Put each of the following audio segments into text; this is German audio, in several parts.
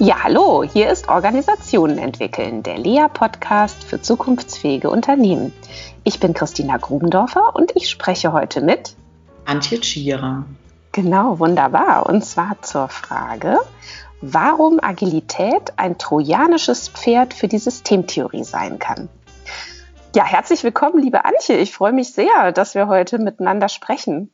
Ja, hallo, hier ist Organisationen entwickeln, der LEA-Podcast für zukunftsfähige Unternehmen. Ich bin Christina Grubendorfer und ich spreche heute mit Antje Tschierer. Genau, wunderbar. Und zwar zur Frage, warum Agilität ein trojanisches Pferd für die Systemtheorie sein kann. Ja, herzlich willkommen, liebe Antje. Ich freue mich sehr, dass wir heute miteinander sprechen.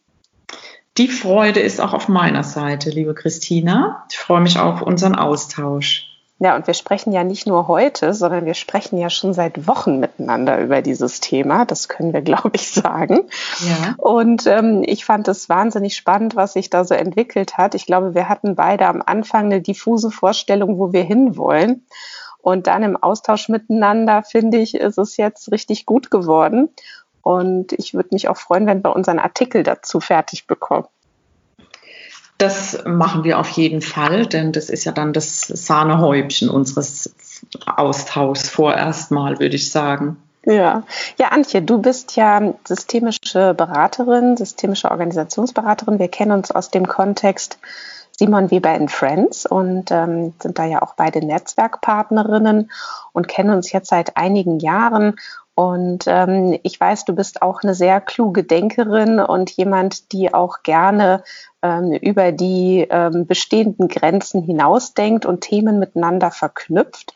Die Freude ist auch auf meiner Seite, liebe Christina. Ich freue mich auf unseren Austausch. Ja, und wir sprechen ja nicht nur heute, sondern wir sprechen ja schon seit Wochen miteinander über dieses Thema. Das können wir, glaube ich, sagen. Ja. Und ähm, ich fand es wahnsinnig spannend, was sich da so entwickelt hat. Ich glaube, wir hatten beide am Anfang eine diffuse Vorstellung, wo wir hinwollen. Und dann im Austausch miteinander, finde ich, ist es jetzt richtig gut geworden. Und ich würde mich auch freuen, wenn wir unseren Artikel dazu fertig bekommen. Das machen wir auf jeden Fall, denn das ist ja dann das Sahnehäubchen unseres Austauschs vorerst mal, würde ich sagen. Ja, ja, Antje, du bist ja systemische Beraterin, systemische Organisationsberaterin. Wir kennen uns aus dem Kontext Simon Weber in Friends und ähm, sind da ja auch beide Netzwerkpartnerinnen und kennen uns jetzt seit einigen Jahren und ähm, ich weiß, du bist auch eine sehr kluge Denkerin und jemand, die auch gerne ähm, über die ähm, bestehenden Grenzen hinausdenkt und Themen miteinander verknüpft.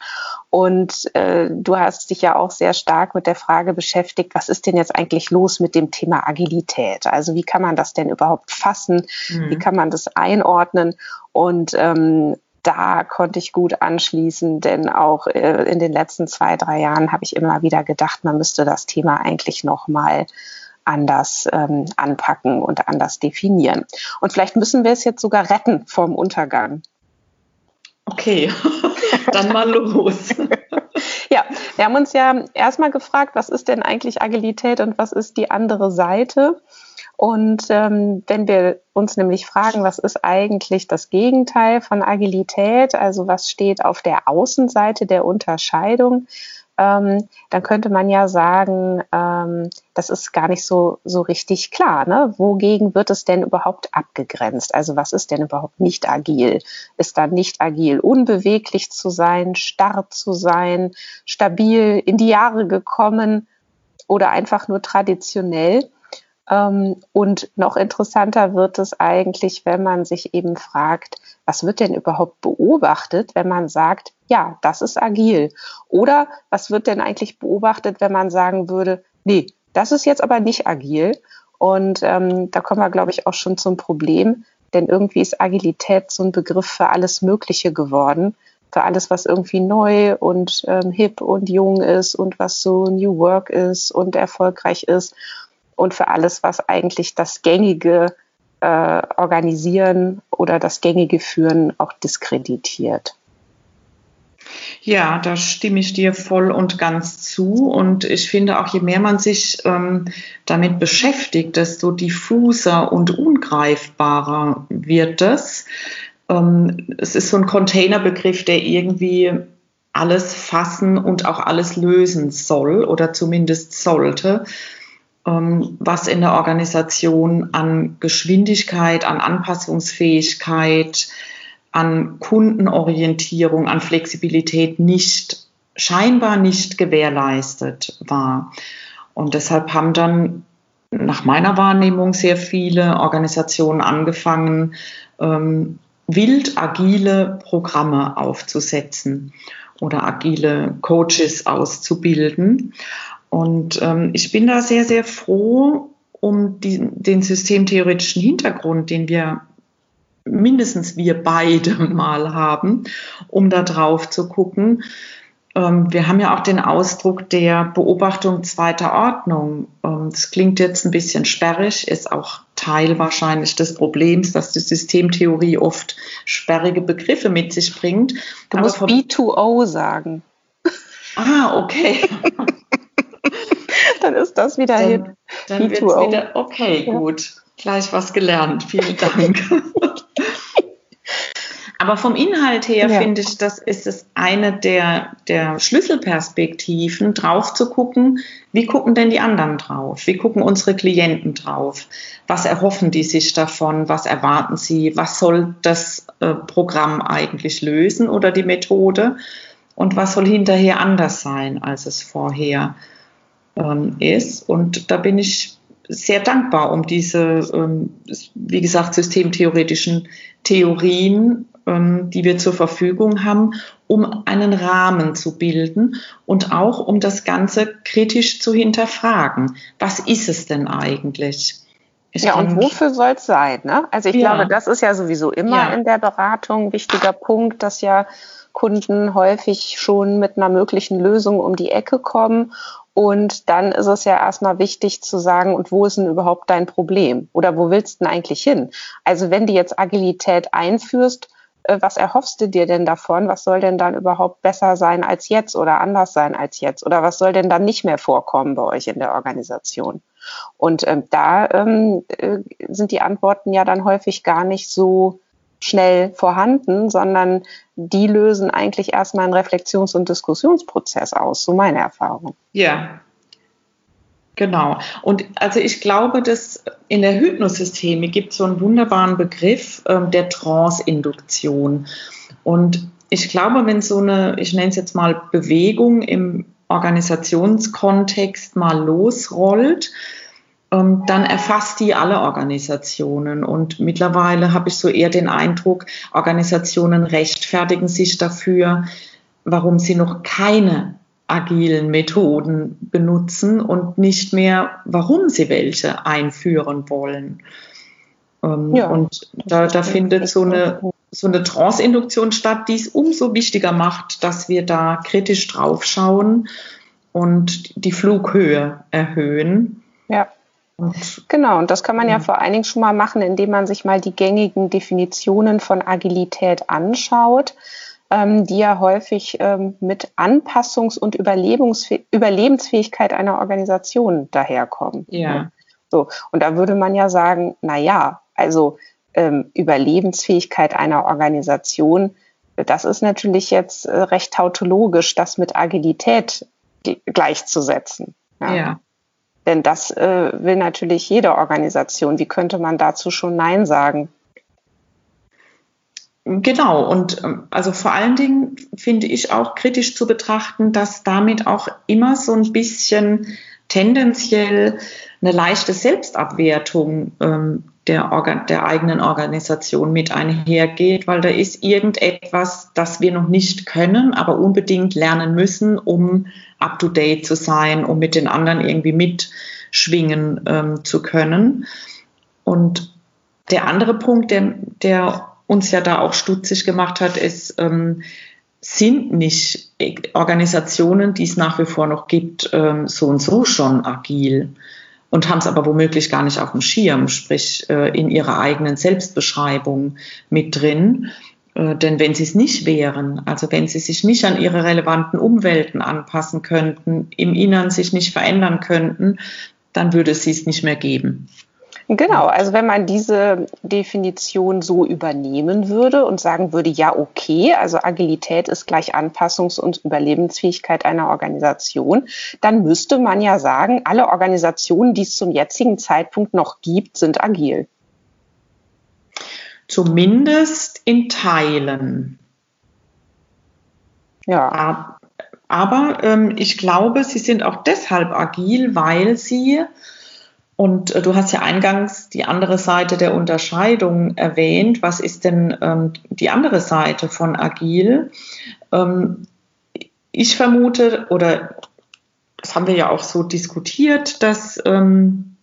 Und äh, du hast dich ja auch sehr stark mit der Frage beschäftigt, was ist denn jetzt eigentlich los mit dem Thema Agilität? Also wie kann man das denn überhaupt fassen? Mhm. Wie kann man das einordnen? Und ähm, da konnte ich gut anschließen, denn auch äh, in den letzten zwei, drei Jahren habe ich immer wieder gedacht, man müsste das Thema eigentlich nochmal anders ähm, anpacken und anders definieren. Und vielleicht müssen wir es jetzt sogar retten vom Untergang. Okay, dann mal los. ja, wir haben uns ja erstmal gefragt, was ist denn eigentlich Agilität und was ist die andere Seite? Und ähm, wenn wir uns nämlich fragen, was ist eigentlich das Gegenteil von Agilität, also was steht auf der Außenseite der Unterscheidung, ähm, dann könnte man ja sagen, ähm, das ist gar nicht so, so richtig klar. Ne? Wogegen wird es denn überhaupt abgegrenzt? Also was ist denn überhaupt nicht agil? Ist dann nicht agil unbeweglich zu sein, starr zu sein, stabil in die Jahre gekommen oder einfach nur traditionell? Ähm, und noch interessanter wird es eigentlich, wenn man sich eben fragt, was wird denn überhaupt beobachtet, wenn man sagt, ja, das ist agil? Oder was wird denn eigentlich beobachtet, wenn man sagen würde, nee, das ist jetzt aber nicht agil? Und ähm, da kommen wir, glaube ich, auch schon zum Problem, denn irgendwie ist Agilität so ein Begriff für alles Mögliche geworden, für alles, was irgendwie neu und ähm, hip und jung ist und was so New Work ist und erfolgreich ist und für alles, was eigentlich das gängige äh, Organisieren oder das gängige Führen auch diskreditiert. Ja, da stimme ich dir voll und ganz zu. Und ich finde auch, je mehr man sich ähm, damit beschäftigt, desto diffuser und ungreifbarer wird es. Ähm, es ist so ein Containerbegriff, der irgendwie alles fassen und auch alles lösen soll oder zumindest sollte. Ähm, was in der Organisation an Geschwindigkeit, an Anpassungsfähigkeit, an Kundenorientierung, an Flexibilität nicht, scheinbar nicht gewährleistet war. Und deshalb haben dann nach meiner Wahrnehmung sehr viele Organisationen angefangen, ähm, wild agile Programme aufzusetzen oder agile Coaches auszubilden. Und ähm, ich bin da sehr, sehr froh um die, den systemtheoretischen Hintergrund, den wir mindestens wir beide mal haben, um da drauf zu gucken. Ähm, wir haben ja auch den Ausdruck der Beobachtung zweiter Ordnung. Ähm, das klingt jetzt ein bisschen sperrig, ist auch Teil wahrscheinlich des Problems, dass die Systemtheorie oft sperrige Begriffe mit sich bringt. Du Aber musst B2O sagen. Ah, okay. dann ist das wieder dann, Dann wird wieder, okay, gut. Gleich was gelernt. Vielen Dank. Aber vom Inhalt her ja. finde ich, das ist es eine der, der Schlüsselperspektiven, drauf zu gucken, wie gucken denn die anderen drauf? Wie gucken unsere Klienten drauf? Was erhoffen die sich davon? Was erwarten sie? Was soll das äh, Programm eigentlich lösen oder die Methode? Und was soll hinterher anders sein, als es vorher ähm, ist? Und da bin ich sehr dankbar um diese, ähm, wie gesagt, systemtheoretischen Theorien ähm, die wir zur Verfügung haben, um einen Rahmen zu bilden und auch um das Ganze kritisch zu hinterfragen. Was ist es denn eigentlich? Ich ja, und wofür soll es sein? Ne? Also ich ja. glaube, das ist ja sowieso immer ja. in der Beratung ein wichtiger Punkt, dass ja Kunden häufig schon mit einer möglichen Lösung um die Ecke kommen. Und dann ist es ja erstmal wichtig zu sagen, und wo ist denn überhaupt dein Problem? Oder wo willst du denn eigentlich hin? Also wenn du jetzt Agilität einführst, äh, was erhoffst du dir denn davon? Was soll denn dann überhaupt besser sein als jetzt oder anders sein als jetzt? Oder was soll denn dann nicht mehr vorkommen bei euch in der Organisation? Und ähm, da ähm, äh, sind die Antworten ja dann häufig gar nicht so schnell vorhanden, sondern die lösen eigentlich erstmal einen Reflexions- und Diskussionsprozess aus, so meine Erfahrung. Ja, Genau. Und also ich glaube, dass in der Hypnosysteme gibt es so einen wunderbaren Begriff ähm, der Trance-Induktion. Und ich glaube, wenn so eine, ich nenne es jetzt mal Bewegung im Organisationskontext mal losrollt, dann erfasst die alle Organisationen. Und mittlerweile habe ich so eher den Eindruck, Organisationen rechtfertigen sich dafür, warum sie noch keine agilen Methoden benutzen und nicht mehr, warum sie welche einführen wollen. Ähm, ja, und da, da findet so eine, so eine Trance-Induktion statt, die es umso wichtiger macht, dass wir da kritisch drauf schauen und die Flughöhe erhöhen. Ja. Und, genau, und das kann man ja. ja vor allen Dingen schon mal machen, indem man sich mal die gängigen Definitionen von Agilität anschaut ähm, die ja häufig ähm, mit Anpassungs- und Überlebensfähigkeit einer Organisation daherkommen. Ja. So, und da würde man ja sagen, na ja, also ähm, Überlebensfähigkeit einer Organisation, das ist natürlich jetzt äh, recht tautologisch, das mit Agilität gleichzusetzen. Ja. ja. Denn das äh, will natürlich jede Organisation. Wie könnte man dazu schon Nein sagen? Genau, und ähm, also vor allen Dingen finde ich auch kritisch zu betrachten, dass damit auch immer so ein bisschen tendenziell eine leichte Selbstabwertung ähm, der, Organ der eigenen Organisation mit einhergeht, weil da ist irgendetwas, das wir noch nicht können, aber unbedingt lernen müssen, um up-to-date zu sein, um mit den anderen irgendwie mitschwingen ähm, zu können. Und der andere Punkt, der, der uns ja da auch stutzig gemacht hat, es ähm, sind nicht Organisationen, die es nach wie vor noch gibt, ähm, so und so schon agil und haben es aber womöglich gar nicht auf dem Schirm, sprich äh, in ihrer eigenen Selbstbeschreibung mit drin. Äh, denn wenn sie es nicht wären, also wenn sie sich nicht an ihre relevanten Umwelten anpassen könnten, im Innern sich nicht verändern könnten, dann würde es sie es nicht mehr geben. Genau, also wenn man diese Definition so übernehmen würde und sagen würde, ja, okay, also Agilität ist gleich Anpassungs- und Überlebensfähigkeit einer Organisation, dann müsste man ja sagen, alle Organisationen, die es zum jetzigen Zeitpunkt noch gibt, sind agil. Zumindest in Teilen. Ja. Aber ähm, ich glaube, sie sind auch deshalb agil, weil sie und äh, du hast ja eingangs die andere Seite der Unterscheidung erwähnt. Was ist denn ähm, die andere Seite von agil? Ähm, ich vermute, oder das haben wir ja auch so diskutiert, dass, ähm,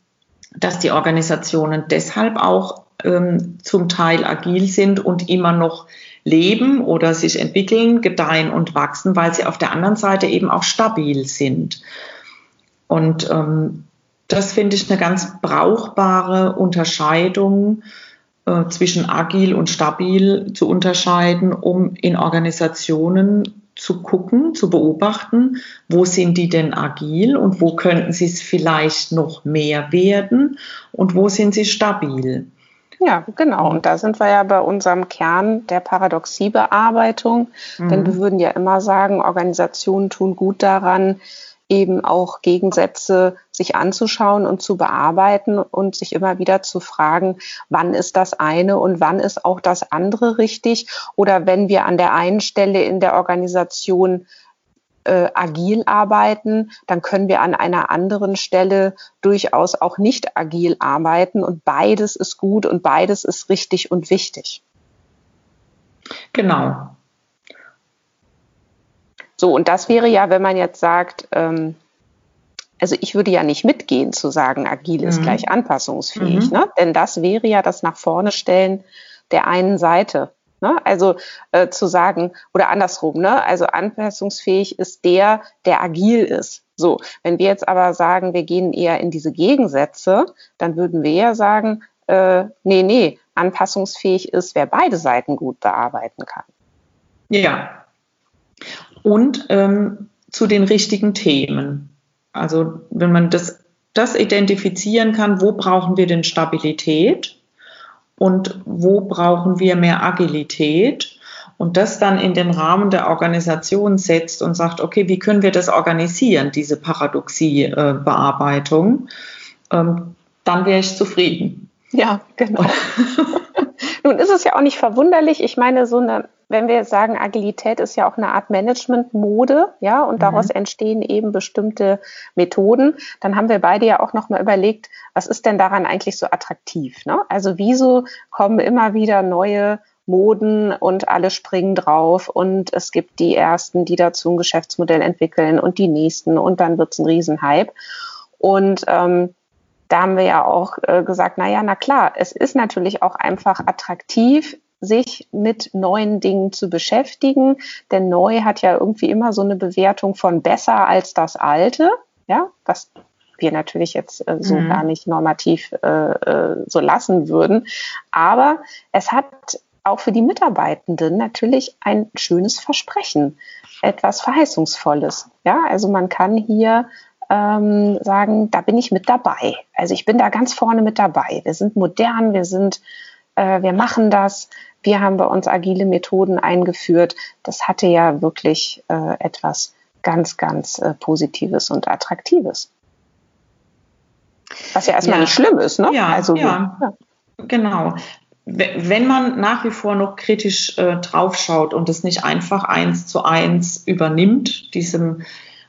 dass die Organisationen deshalb auch ähm, zum Teil agil sind und immer noch leben oder sich entwickeln, gedeihen und wachsen, weil sie auf der anderen Seite eben auch stabil sind. Und ähm, das finde ich eine ganz brauchbare Unterscheidung äh, zwischen agil und stabil zu unterscheiden, um in Organisationen zu gucken, zu beobachten, wo sind die denn agil und wo könnten sie es vielleicht noch mehr werden und wo sind sie stabil. Ja, genau. Und da sind wir ja bei unserem Kern der Paradoxiebearbeitung. Mhm. Denn wir würden ja immer sagen, Organisationen tun gut daran, eben auch Gegensätze sich anzuschauen und zu bearbeiten und sich immer wieder zu fragen, wann ist das eine und wann ist auch das andere richtig? Oder wenn wir an der einen Stelle in der Organisation äh, agil arbeiten, dann können wir an einer anderen Stelle durchaus auch nicht agil arbeiten und beides ist gut und beides ist richtig und wichtig. Genau. So, und das wäre ja, wenn man jetzt sagt, ähm, also ich würde ja nicht mitgehen zu sagen, agil ist mhm. gleich anpassungsfähig, mhm. ne? denn das wäre ja das nach vorne stellen der einen Seite. Ne? Also äh, zu sagen, oder andersrum, ne? also anpassungsfähig ist der, der agil ist. So, wenn wir jetzt aber sagen, wir gehen eher in diese Gegensätze, dann würden wir ja sagen, äh, nee, nee, anpassungsfähig ist, wer beide Seiten gut bearbeiten kann. Ja. Und ähm, zu den richtigen Themen. Also wenn man das, das identifizieren kann, wo brauchen wir denn Stabilität? und wo brauchen wir mehr Agilität und das dann in den Rahmen der Organisation setzt und sagt, okay, wie können wir das organisieren, diese Paradoxie-Bearbeitung, ähm, dann wäre ich zufrieden. Ja, genau. Nun ist es ja auch nicht verwunderlich. Ich meine, so eine, wenn wir sagen, Agilität ist ja auch eine Art Management-Mode, ja, und daraus mhm. entstehen eben bestimmte Methoden, dann haben wir beide ja auch nochmal überlegt, was ist denn daran eigentlich so attraktiv? Ne? Also wieso kommen immer wieder neue Moden und alle springen drauf und es gibt die ersten, die dazu ein Geschäftsmodell entwickeln und die nächsten und dann wird es ein Riesenhype. Und ähm, da haben wir ja auch äh, gesagt, na ja, na klar, es ist natürlich auch einfach attraktiv, sich mit neuen Dingen zu beschäftigen, denn neu hat ja irgendwie immer so eine Bewertung von besser als das alte, ja, was wir natürlich jetzt äh, so mhm. gar nicht normativ äh, äh, so lassen würden. Aber es hat auch für die Mitarbeitenden natürlich ein schönes Versprechen, etwas Verheißungsvolles. Ja, also man kann hier ähm, sagen, da bin ich mit dabei. Also ich bin da ganz vorne mit dabei. Wir sind modern, wir sind, äh, wir machen das. Wir haben bei uns agile Methoden eingeführt. Das hatte ja wirklich äh, etwas ganz, ganz äh, Positives und Attraktives. Was ja erstmal ja. nicht schlimm ist, ne? Ja, also, ja. ja. genau. Wenn man nach wie vor noch kritisch äh, draufschaut und es nicht einfach eins zu eins übernimmt, diesem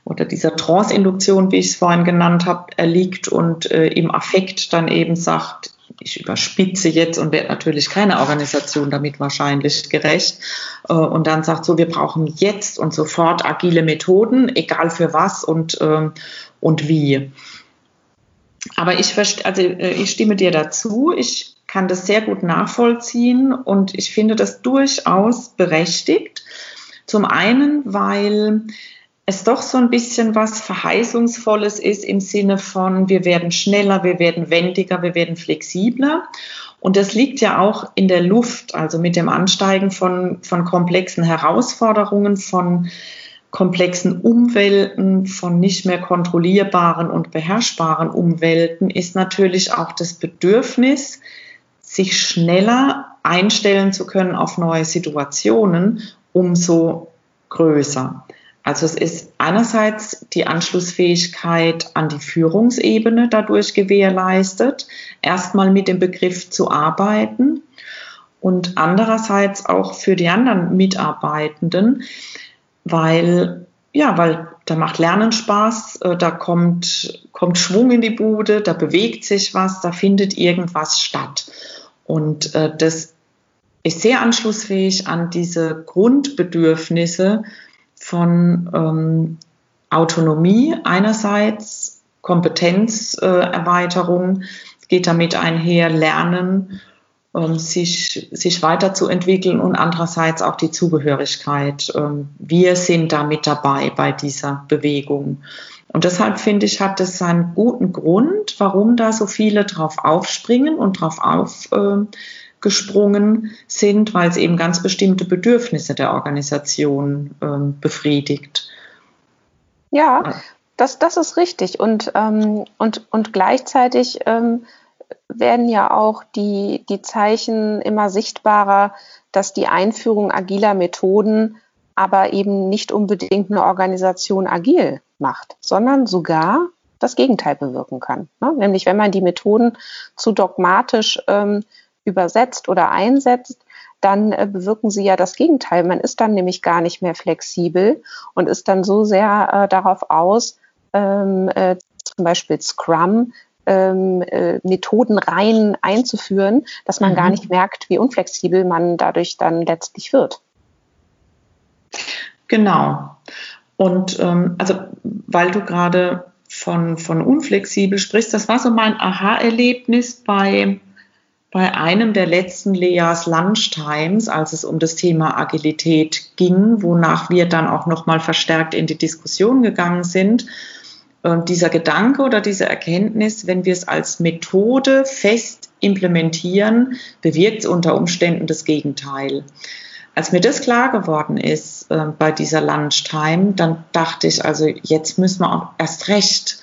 oder dieser Trance-Induktion, wie ich es vorhin genannt habe, erliegt und äh, im Affekt dann eben sagt, ich überspitze jetzt und werde natürlich keine Organisation damit wahrscheinlich gerecht. Äh, und dann sagt so, wir brauchen jetzt und sofort agile Methoden, egal für was und, äh, und wie. Aber ich, also, äh, ich stimme dir dazu. Ich kann das sehr gut nachvollziehen und ich finde das durchaus berechtigt. Zum einen, weil es doch so ein bisschen was Verheißungsvolles ist im Sinne von, wir werden schneller, wir werden wendiger, wir werden flexibler. Und das liegt ja auch in der Luft, also mit dem Ansteigen von, von komplexen Herausforderungen, von komplexen Umwelten, von nicht mehr kontrollierbaren und beherrschbaren Umwelten ist natürlich auch das Bedürfnis, sich schneller einstellen zu können auf neue Situationen, umso größer. Also es ist einerseits die Anschlussfähigkeit an die Führungsebene dadurch gewährleistet, erstmal mit dem Begriff zu arbeiten und andererseits auch für die anderen Mitarbeitenden, weil ja, weil da macht Lernen Spaß, äh, da kommt, kommt Schwung in die Bude, da bewegt sich was, da findet irgendwas statt. Und äh, das ist sehr anschlussfähig an diese Grundbedürfnisse, von ähm, Autonomie einerseits, Kompetenzerweiterung äh, geht damit einher, Lernen, ähm, sich, sich weiterzuentwickeln und andererseits auch die Zugehörigkeit. Ähm, wir sind da mit dabei bei dieser Bewegung. Und deshalb finde ich, hat es einen guten Grund, warum da so viele drauf aufspringen und drauf auf, äh, gesprungen sind, weil es eben ganz bestimmte Bedürfnisse der Organisation ähm, befriedigt. Ja, das, das ist richtig. Und, ähm, und, und gleichzeitig ähm, werden ja auch die, die Zeichen immer sichtbarer, dass die Einführung agiler Methoden aber eben nicht unbedingt eine Organisation agil macht, sondern sogar das Gegenteil bewirken kann. Ne? Nämlich wenn man die Methoden zu dogmatisch ähm, übersetzt oder einsetzt, dann äh, bewirken sie ja das Gegenteil. Man ist dann nämlich gar nicht mehr flexibel und ist dann so sehr äh, darauf aus, ähm, äh, zum Beispiel Scrum, ähm, äh, Methoden rein einzuführen, dass man mhm. gar nicht merkt, wie unflexibel man dadurch dann letztlich wird. Genau. Und ähm, also, weil du gerade von, von unflexibel sprichst, das war so mein Aha-Erlebnis bei, bei einem der letzten Leas Lunchtimes, als es um das Thema Agilität ging, wonach wir dann auch nochmal verstärkt in die Diskussion gegangen sind. Dieser Gedanke oder diese Erkenntnis, wenn wir es als Methode fest implementieren, bewirkt es unter Umständen das Gegenteil. Als mir das klar geworden ist äh, bei dieser Lunchtime, dann dachte ich, also jetzt müssen wir auch erst recht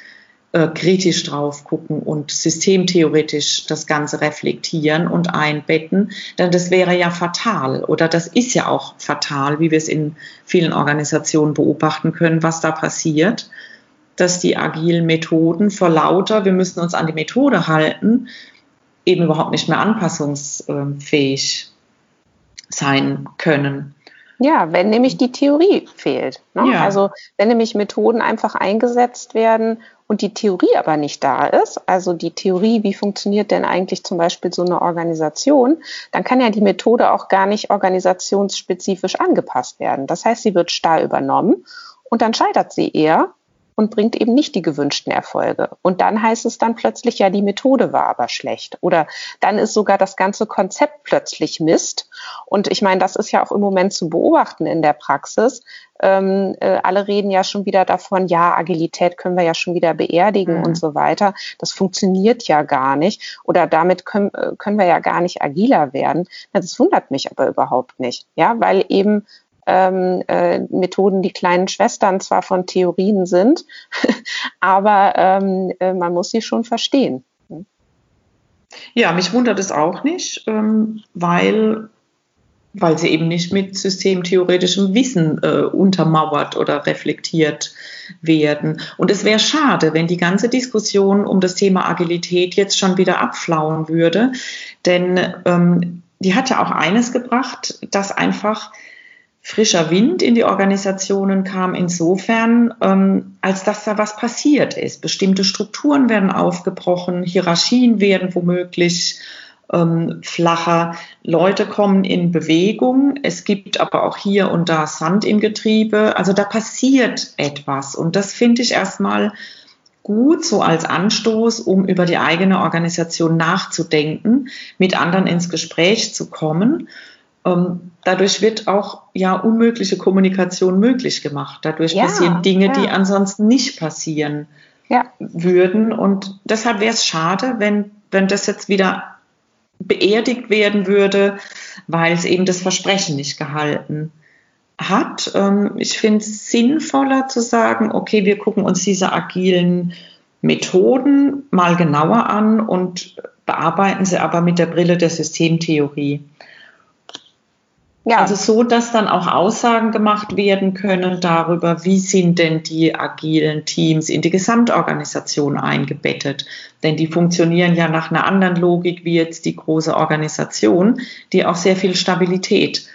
äh, kritisch drauf gucken und systemtheoretisch das Ganze reflektieren und einbetten, denn das wäre ja fatal oder das ist ja auch fatal, wie wir es in vielen Organisationen beobachten können, was da passiert, dass die agilen Methoden vor lauter, wir müssen uns an die Methode halten, eben überhaupt nicht mehr anpassungsfähig sein können. Ja, wenn nämlich die Theorie fehlt. Ne? Ja. Also wenn nämlich Methoden einfach eingesetzt werden und die Theorie aber nicht da ist, also die Theorie, wie funktioniert denn eigentlich zum Beispiel so eine Organisation, dann kann ja die Methode auch gar nicht organisationsspezifisch angepasst werden. Das heißt, sie wird starr übernommen und dann scheitert sie eher und bringt eben nicht die gewünschten Erfolge. Und dann heißt es dann plötzlich, ja, die Methode war aber schlecht. Oder dann ist sogar das ganze Konzept plötzlich Mist. Und ich meine, das ist ja auch im Moment zu beobachten in der Praxis. Ähm, äh, alle reden ja schon wieder davon, ja, Agilität können wir ja schon wieder beerdigen mhm. und so weiter. Das funktioniert ja gar nicht. Oder damit können, äh, können wir ja gar nicht agiler werden. Das wundert mich aber überhaupt nicht. Ja, weil eben ähm, äh, Methoden die kleinen Schwestern zwar von Theorien sind, aber ähm, äh, man muss sie schon verstehen. Ja, mich wundert es auch nicht, ähm, weil, weil sie eben nicht mit systemtheoretischem Wissen äh, untermauert oder reflektiert werden. Und es wäre schade, wenn die ganze Diskussion um das Thema Agilität jetzt schon wieder abflauen würde, denn ähm, die hat ja auch eines gebracht, dass einfach frischer Wind in die Organisationen kam. Insofern, ähm, als dass da was passiert ist. Bestimmte Strukturen werden aufgebrochen, Hierarchien werden womöglich ähm, flacher, Leute kommen in Bewegung, es gibt aber auch hier und da Sand im Getriebe, also da passiert etwas. Und das finde ich erstmal gut so als Anstoß, um über die eigene Organisation nachzudenken, mit anderen ins Gespräch zu kommen dadurch wird auch ja unmögliche Kommunikation möglich gemacht. Dadurch ja, passieren Dinge, ja. die ansonsten nicht passieren ja. würden. Und deshalb wäre es schade, wenn, wenn das jetzt wieder beerdigt werden würde, weil es eben das Versprechen nicht gehalten hat. Ähm, ich finde es sinnvoller zu sagen, okay, wir gucken uns diese agilen Methoden mal genauer an und bearbeiten sie aber mit der Brille der Systemtheorie. Ja. Also so, dass dann auch Aussagen gemacht werden können darüber, wie sind denn die agilen Teams in die Gesamtorganisation eingebettet. Denn die funktionieren ja nach einer anderen Logik wie jetzt die große Organisation, die auch sehr viel Stabilität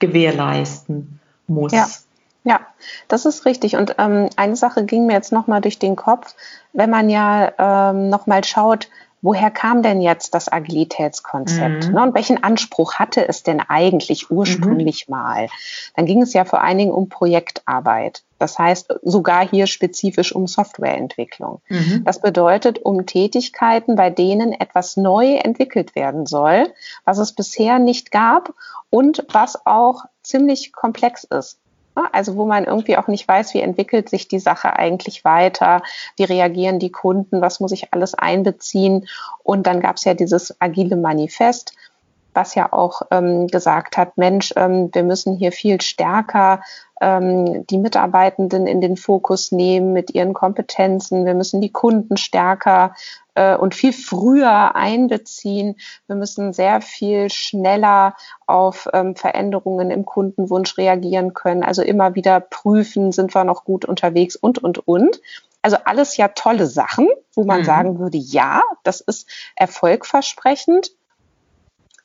gewährleisten muss. Ja. Ja, das ist richtig. Und ähm, eine Sache ging mir jetzt nochmal durch den Kopf, wenn man ja ähm, nochmal schaut, woher kam denn jetzt das Agilitätskonzept? Mhm. Ne? Und welchen Anspruch hatte es denn eigentlich ursprünglich mhm. mal? Dann ging es ja vor allen Dingen um Projektarbeit. Das heißt sogar hier spezifisch um Softwareentwicklung. Mhm. Das bedeutet um Tätigkeiten, bei denen etwas neu entwickelt werden soll, was es bisher nicht gab und was auch ziemlich komplex ist. Also wo man irgendwie auch nicht weiß, wie entwickelt sich die Sache eigentlich weiter, wie reagieren die Kunden, was muss ich alles einbeziehen. Und dann gab es ja dieses agile Manifest, was ja auch ähm, gesagt hat, Mensch, ähm, wir müssen hier viel stärker ähm, die Mitarbeitenden in den Fokus nehmen mit ihren Kompetenzen. Wir müssen die Kunden stärker äh, und viel früher einbeziehen. Wir müssen sehr viel schneller auf ähm, Veränderungen im Kundenwunsch reagieren können. Also immer wieder prüfen, sind wir noch gut unterwegs und, und, und. Also alles ja tolle Sachen, wo man mhm. sagen würde, ja, das ist erfolgversprechend.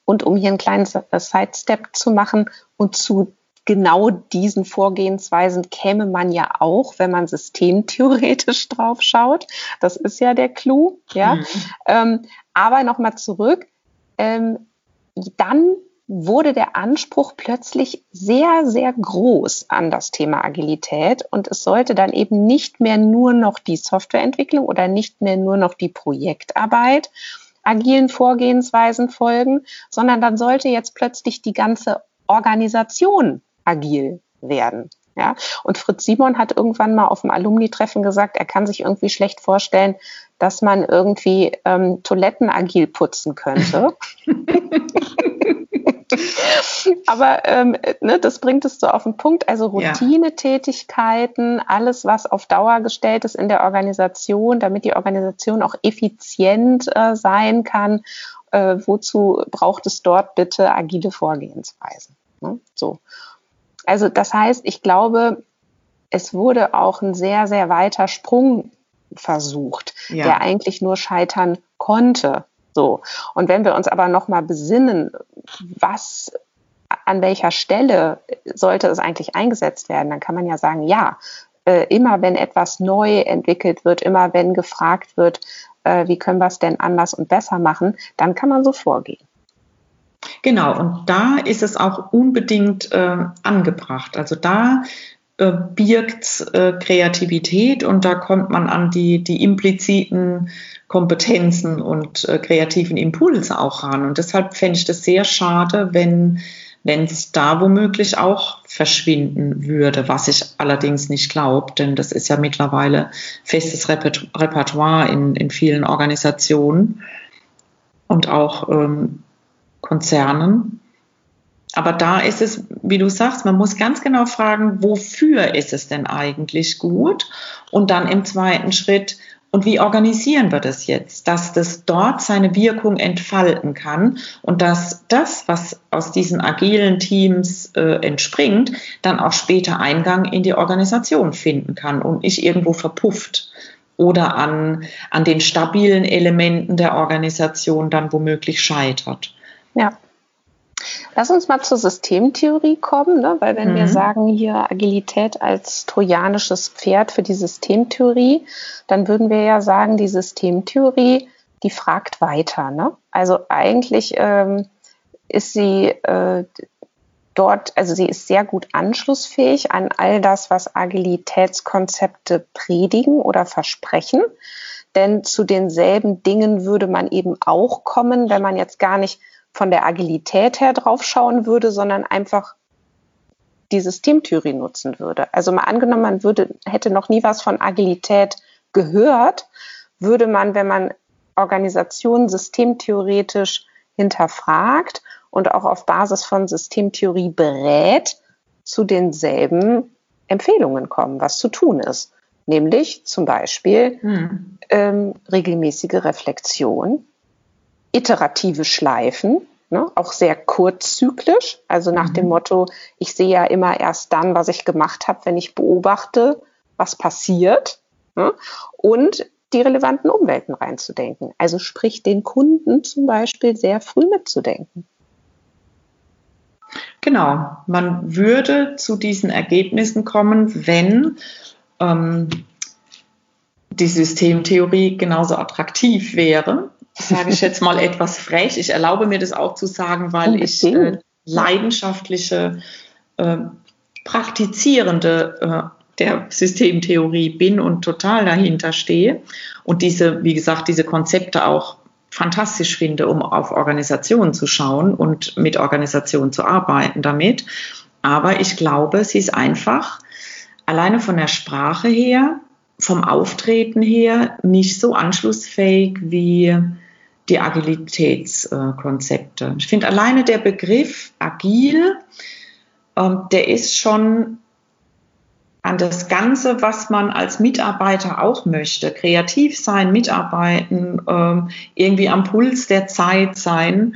Und um hier einen kleinen Sidestep zu machen und zu genau diesen Vorgehensweisen käme man ja auch, wenn man systemtheoretisch drauf schaut. Das ist ja der Clou. Ja. Mhm. Ähm, aber nochmal zurück. Ähm, dann wurde der Anspruch plötzlich sehr, sehr groß an das Thema Agilität und es sollte dann eben nicht mehr nur noch die Softwareentwicklung oder nicht mehr nur noch die Projektarbeit agilen Vorgehensweisen folgen, sondern dann sollte jetzt plötzlich die ganze Organisation agil werden. Ja, und Fritz Simon hat irgendwann mal auf dem Alumni-Treffen gesagt, er kann sich irgendwie schlecht vorstellen, dass man irgendwie ähm, Toiletten agil putzen könnte. Aber ähm, ne, das bringt es so auf den Punkt. Also Routinetätigkeiten, alles, was auf Dauer gestellt ist in der Organisation, damit die Organisation auch effizient äh, sein kann. Äh, wozu braucht es dort bitte agile Vorgehensweisen? Ne? So. Also das heißt, ich glaube, es wurde auch ein sehr, sehr weiter Sprung versucht, ja. der eigentlich nur scheitern konnte. So. Und wenn wir uns aber nochmal besinnen, was, an welcher Stelle sollte es eigentlich eingesetzt werden, dann kann man ja sagen, ja, äh, immer wenn etwas neu entwickelt wird, immer wenn gefragt wird, äh, wie können wir es denn anders und besser machen, dann kann man so vorgehen. Genau, und da ist es auch unbedingt äh, angebracht. Also da äh, birgt äh, Kreativität und da kommt man an die, die impliziten Kompetenzen und äh, kreativen Impulse auch ran. Und deshalb fände ich das sehr schade, wenn wenn es da womöglich auch verschwinden würde, was ich allerdings nicht glaube, denn das ist ja mittlerweile festes Repertoire in, in vielen Organisationen und auch ähm, Konzernen. Aber da ist es, wie du sagst, man muss ganz genau fragen, wofür ist es denn eigentlich gut? Und dann im zweiten Schritt, und wie organisieren wir das jetzt, dass das dort seine Wirkung entfalten kann und dass das, was aus diesen agilen Teams äh, entspringt, dann auch später Eingang in die Organisation finden kann und nicht irgendwo verpufft oder an, an den stabilen Elementen der Organisation dann womöglich scheitert. Ja. Lass uns mal zur Systemtheorie kommen, ne? weil wenn mhm. wir sagen hier Agilität als trojanisches Pferd für die Systemtheorie, dann würden wir ja sagen, die Systemtheorie, die fragt weiter. Ne? Also eigentlich ähm, ist sie äh, dort, also sie ist sehr gut anschlussfähig an all das, was Agilitätskonzepte predigen oder versprechen. Denn zu denselben Dingen würde man eben auch kommen, wenn man jetzt gar nicht von der Agilität her draufschauen würde, sondern einfach die Systemtheorie nutzen würde. Also mal angenommen, man würde, hätte noch nie was von Agilität gehört, würde man, wenn man Organisationen systemtheoretisch hinterfragt und auch auf Basis von Systemtheorie berät, zu denselben Empfehlungen kommen, was zu tun ist. Nämlich zum Beispiel hm. ähm, regelmäßige Reflexion, iterative Schleifen, ne, auch sehr kurzzyklisch, also nach mhm. dem Motto, ich sehe ja immer erst dann, was ich gemacht habe, wenn ich beobachte, was passiert. Ne, und die relevanten Umwelten reinzudenken. Also sprich, den Kunden zum Beispiel sehr früh mitzudenken. Genau, man würde zu diesen Ergebnissen kommen, wenn ähm, die Systemtheorie genauso attraktiv wäre sage ich jetzt mal etwas frech. Ich erlaube mir das auch zu sagen, weil ich äh, leidenschaftliche äh, Praktizierende äh, der Systemtheorie bin und total dahinter stehe und diese, wie gesagt, diese Konzepte auch fantastisch finde, um auf Organisationen zu schauen und mit Organisationen zu arbeiten damit. Aber ich glaube, sie ist einfach alleine von der Sprache her, vom Auftreten her nicht so anschlussfähig wie die Agilitätskonzepte. Ich finde alleine der Begriff agil, ähm, der ist schon an das Ganze, was man als Mitarbeiter auch möchte. Kreativ sein, mitarbeiten, ähm, irgendwie am Puls der Zeit sein.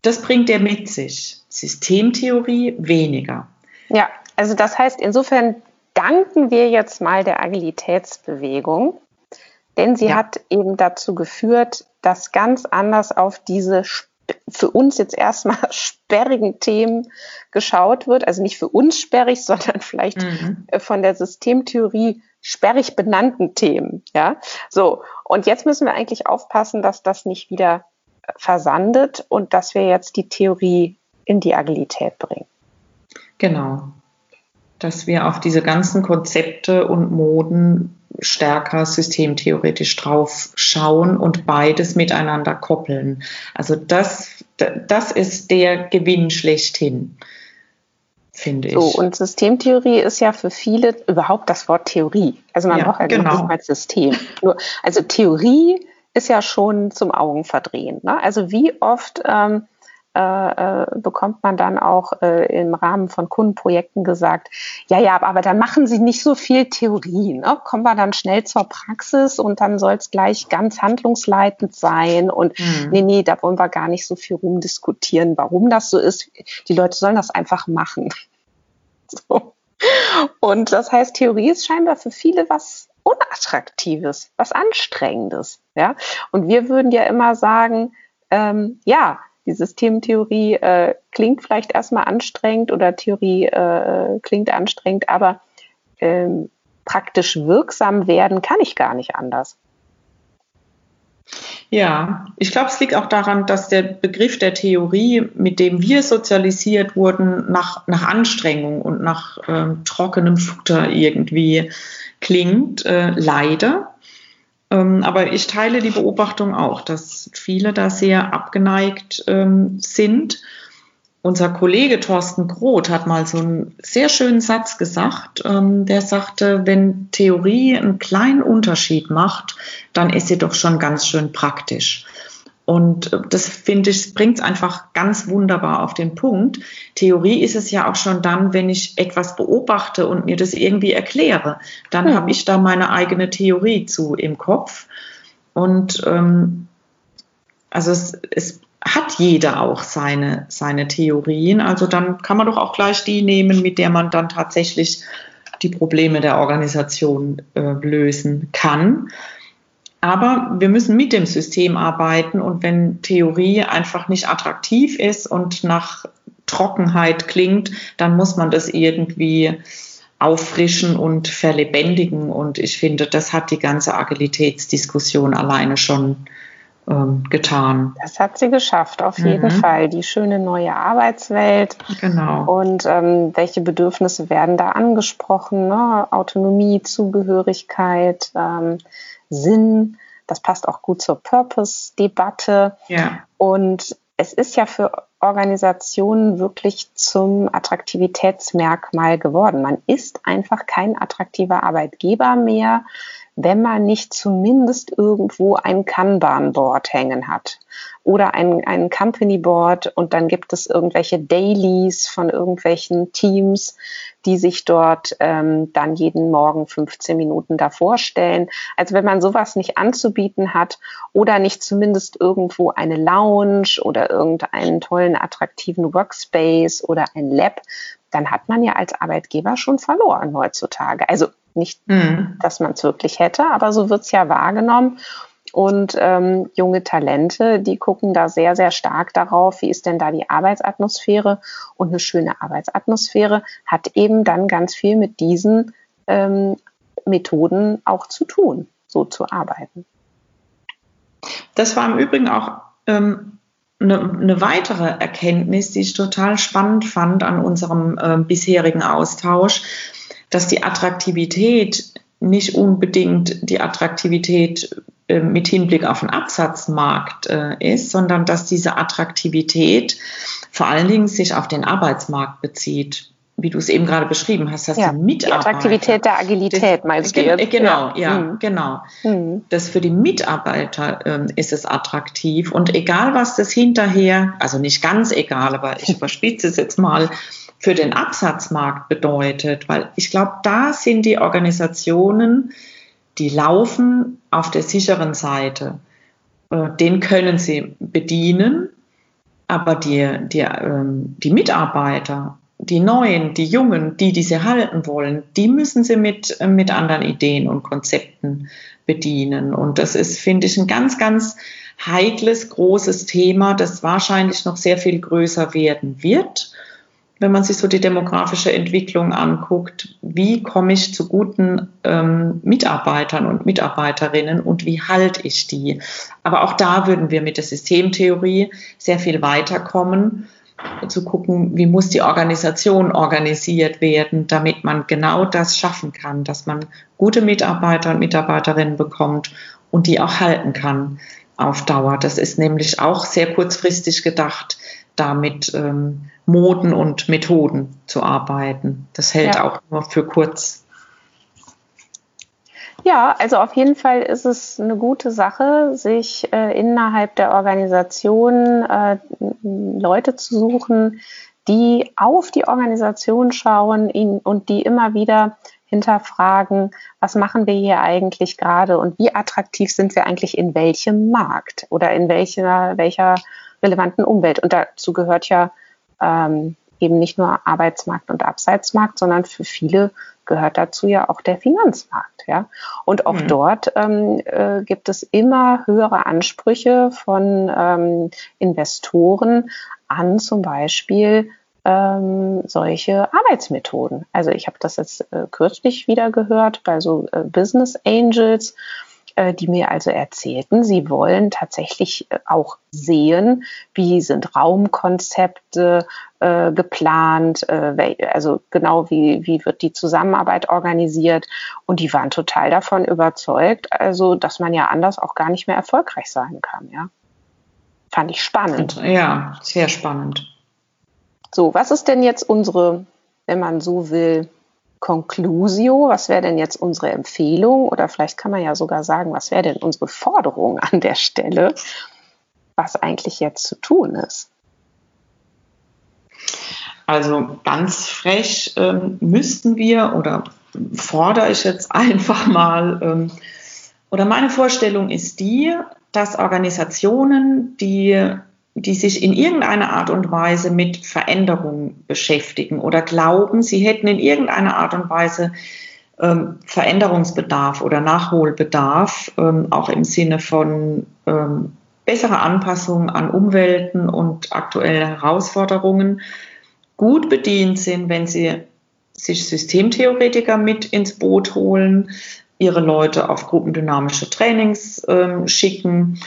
Das bringt er mit sich. Systemtheorie weniger. Ja, also das heißt, insofern danken wir jetzt mal der Agilitätsbewegung, denn sie ja. hat eben dazu geführt, dass ganz anders auf diese für uns jetzt erstmal sperrigen Themen geschaut wird. Also nicht für uns sperrig, sondern vielleicht mhm. Äh, von der Systemtheorie sperrig benannten Themen. Ja, so. Und jetzt müssen wir eigentlich aufpassen, dass das nicht wieder äh, versandet und dass wir jetzt die Theorie in die Agilität bringen. Genau. Dass wir auf diese ganzen Konzepte und Moden stärker systemtheoretisch drauf schauen und beides miteinander koppeln. Also das, das ist der Gewinn schlechthin, finde ich. So, und Systemtheorie ist ja für viele überhaupt das Wort Theorie. Also man ja, braucht ja genau. nicht mal System. Nur, also Theorie ist ja schon zum Augenverdrehen. Ne? Also wie oft ähm, äh, äh, bekommt man dann auch äh, im Rahmen von Kundenprojekten gesagt, ja, ja, aber dann machen Sie nicht so viel Theorie, ne? kommen wir dann schnell zur Praxis und dann soll es gleich ganz handlungsleitend sein und mhm. nee, nee, da wollen wir gar nicht so viel rumdiskutieren, warum das so ist. Die Leute sollen das einfach machen. So. Und das heißt, Theorie ist scheinbar für viele was Unattraktives, was Anstrengendes. Ja? Und wir würden ja immer sagen, ähm, ja, die Systemtheorie äh, klingt vielleicht erstmal anstrengend oder Theorie äh, klingt anstrengend, aber ähm, praktisch wirksam werden kann ich gar nicht anders. Ja, ich glaube, es liegt auch daran, dass der Begriff der Theorie, mit dem wir sozialisiert wurden, nach, nach Anstrengung und nach ähm, trockenem Futter irgendwie klingt, äh, leider. Ähm, aber ich teile die Beobachtung auch, dass viele da sehr abgeneigt ähm, sind. Unser Kollege Thorsten Groth hat mal so einen sehr schönen Satz gesagt. Ähm, der sagte, wenn Theorie einen kleinen Unterschied macht, dann ist sie doch schon ganz schön praktisch. Und äh, das finde ich, bringt es einfach ganz wunderbar auf den Punkt. Theorie ist es ja auch schon dann, wenn ich etwas beobachte und mir das irgendwie erkläre. Dann mhm. habe ich da meine eigene Theorie zu im Kopf. Und ähm, also es, es hat jeder auch seine, seine Theorien. Also dann kann man doch auch gleich die nehmen, mit der man dann tatsächlich die Probleme der Organisation äh, lösen kann. Aber wir müssen mit dem System arbeiten und wenn Theorie einfach nicht attraktiv ist und nach Trockenheit klingt, dann muss man das irgendwie auffrischen und verlebendigen. Und ich finde, das hat die ganze Agilitätsdiskussion alleine schon ähm, getan. Das hat sie geschafft, auf jeden mhm. Fall. Die schöne neue Arbeitswelt. Genau. Und ähm, welche Bedürfnisse werden da angesprochen? Ne? Autonomie, Zugehörigkeit, ähm, Sinn. Das passt auch gut zur Purpose-Debatte. Ja. Und es ist ja für Organisationen wirklich zum Attraktivitätsmerkmal geworden. Man ist einfach kein attraktiver Arbeitgeber mehr, wenn man nicht zumindest irgendwo ein Kanban-Board hängen hat oder ein, ein Company-Board und dann gibt es irgendwelche Dailies von irgendwelchen Teams, die sich dort ähm, dann jeden Morgen 15 Minuten davor stellen. Also wenn man sowas nicht anzubieten hat oder nicht zumindest irgendwo eine Lounge oder irgendeinen tollen, attraktiven Workspace oder ein Lab, dann hat man ja als Arbeitgeber schon verloren heutzutage. Also nicht, mhm. dass man es wirklich hätte, aber so wird es ja wahrgenommen. Und ähm, junge Talente, die gucken da sehr, sehr stark darauf, wie ist denn da die Arbeitsatmosphäre. Und eine schöne Arbeitsatmosphäre hat eben dann ganz viel mit diesen ähm, Methoden auch zu tun, so zu arbeiten. Das war im Übrigen auch ähm, eine, eine weitere Erkenntnis, die ich total spannend fand an unserem äh, bisherigen Austausch dass die Attraktivität nicht unbedingt die Attraktivität äh, mit Hinblick auf den Absatzmarkt äh, ist, sondern dass diese Attraktivität vor allen Dingen sich auf den Arbeitsmarkt bezieht. Wie du es eben gerade beschrieben hast, dass ja, die Mitarbeiter. Die Attraktivität der Agilität, meinst du jetzt? Genau, ja, ja mhm. genau. Mhm. Das für die Mitarbeiter ähm, ist es attraktiv und egal was das hinterher, also nicht ganz egal, aber ich überspitze es jetzt mal, für den Absatzmarkt bedeutet, weil ich glaube, da sind die Organisationen, die laufen auf der sicheren Seite. Äh, den können sie bedienen, aber die, die, ähm, die Mitarbeiter, die Neuen, die Jungen, die, die sie halten wollen, die müssen sie mit, äh, mit anderen Ideen und Konzepten bedienen. Und das ist, finde ich, ein ganz, ganz heikles, großes Thema, das wahrscheinlich noch sehr viel größer werden wird wenn man sich so die demografische Entwicklung anguckt, wie komme ich zu guten ähm, Mitarbeitern und Mitarbeiterinnen und wie halte ich die? Aber auch da würden wir mit der Systemtheorie sehr viel weiterkommen, zu gucken, wie muss die Organisation organisiert werden, damit man genau das schaffen kann, dass man gute Mitarbeiter und Mitarbeiterinnen bekommt und die auch halten kann auf Dauer. Das ist nämlich auch sehr kurzfristig gedacht, damit ähm, Moden und Methoden zu arbeiten. Das hält ja. auch nur für kurz. Ja, also auf jeden Fall ist es eine gute Sache, sich äh, innerhalb der Organisation äh, Leute zu suchen, die auf die Organisation schauen ihn, und die immer wieder hinterfragen, was machen wir hier eigentlich gerade und wie attraktiv sind wir eigentlich in welchem Markt oder in welcher, welcher relevanten Umwelt. Und dazu gehört ja ähm, eben nicht nur Arbeitsmarkt und Abseitsmarkt, sondern für viele gehört dazu ja auch der Finanzmarkt. Ja? Und auch mhm. dort ähm, äh, gibt es immer höhere Ansprüche von ähm, Investoren an zum Beispiel ähm, solche Arbeitsmethoden. Also ich habe das jetzt äh, kürzlich wieder gehört bei so äh, Business Angels, die mir also erzählten, sie wollen tatsächlich äh, auch sehen, wie sind Raumkonzepte äh, geplant, äh, also genau wie, wie wird die Zusammenarbeit organisiert. Und die waren total davon überzeugt, also dass man ja anders auch gar nicht mehr erfolgreich sein kann. Ja? Fand ich spannend. Ja, sehr spannend. So, was ist denn jetzt unsere, wenn man so will, Conclusio, was wäre denn jetzt unsere Empfehlung oder vielleicht kann man ja sogar sagen, was wäre denn unsere Forderung an der Stelle, was eigentlich jetzt zu tun ist? Also ganz frech ähm, müssten wir oder fordere ich jetzt einfach mal, ähm, oder meine Vorstellung ist die, dass Organisationen, die die sich in irgendeiner Art und Weise mit Veränderung beschäftigen oder glauben, sie hätten in irgendeiner Art und Weise ähm, Veränderungsbedarf oder Nachholbedarf, ähm, auch im Sinne von ähm, besserer Anpassung an Umwelten und aktuelle Herausforderungen, gut bedient sind, wenn sie sich Systemtheoretiker mit ins Boot holen, ihre Leute auf gruppendynamische Trainings ähm, schicken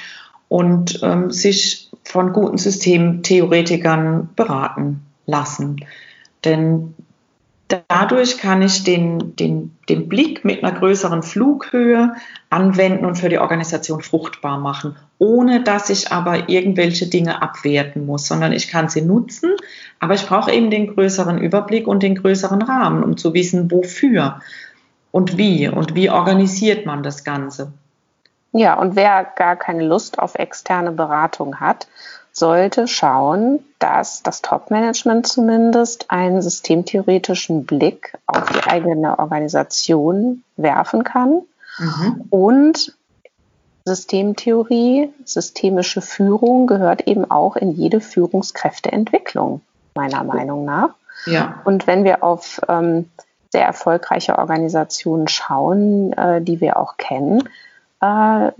und ähm, sich von guten Systemtheoretikern beraten lassen. Denn dadurch kann ich den, den, den Blick mit einer größeren Flughöhe anwenden und für die Organisation fruchtbar machen, ohne dass ich aber irgendwelche Dinge abwerten muss, sondern ich kann sie nutzen, aber ich brauche eben den größeren Überblick und den größeren Rahmen, um zu wissen, wofür und wie und wie organisiert man das Ganze. Ja, und wer gar keine Lust auf externe Beratung hat, sollte schauen, dass das Top-Management zumindest einen systemtheoretischen Blick auf die eigene Organisation werfen kann mhm. und Systemtheorie, systemische Führung gehört eben auch in jede Führungskräfteentwicklung, meiner Meinung nach. Ja. Und wenn wir auf ähm, sehr erfolgreiche Organisationen schauen, äh, die wir auch kennen, äh,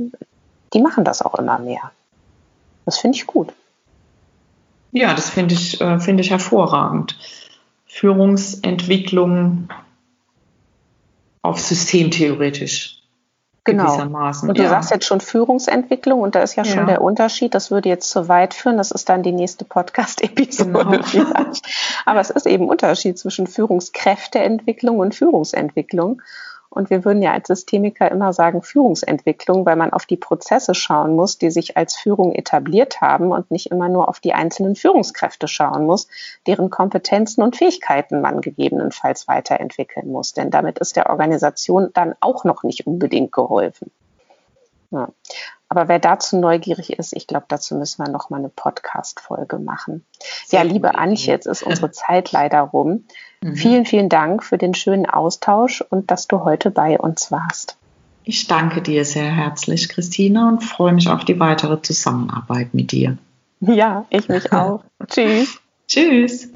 die machen das auch immer mehr. Das finde ich gut. Ja, das finde ich, äh, finde ich hervorragend. Führungsentwicklung auf systemtheoretisch. Genau. Und du ja. sagst jetzt schon Führungsentwicklung und da ist ja, ja, schon der Unterschied. Das würde jetzt zu weit führen. Das ist dann die nächste Podcast-Episode genau. Aber es ist eben Unterschied zwischen Führungskräfteentwicklung und Führungsentwicklung. Und wir würden ja als Systemiker immer sagen Führungsentwicklung, weil man auf die Prozesse schauen muss, die sich als Führung etabliert haben und nicht immer nur auf die einzelnen Führungskräfte schauen muss, deren Kompetenzen und Fähigkeiten man gegebenenfalls weiterentwickeln muss. Denn damit ist der Organisation dann auch noch nicht unbedingt geholfen. Ja. Aber wer dazu neugierig ist, ich glaube, dazu müssen wir noch mal eine Podcast-Folge machen. Sehr ja, liebe Antje, jetzt ist unsere Zeit leider rum. Mhm. Vielen, vielen Dank für den schönen Austausch und dass du heute bei uns warst. Ich danke dir sehr herzlich, Christina, und freue mich auf die weitere Zusammenarbeit mit dir. Ja, ich mich auch. Tschüss. Tschüss.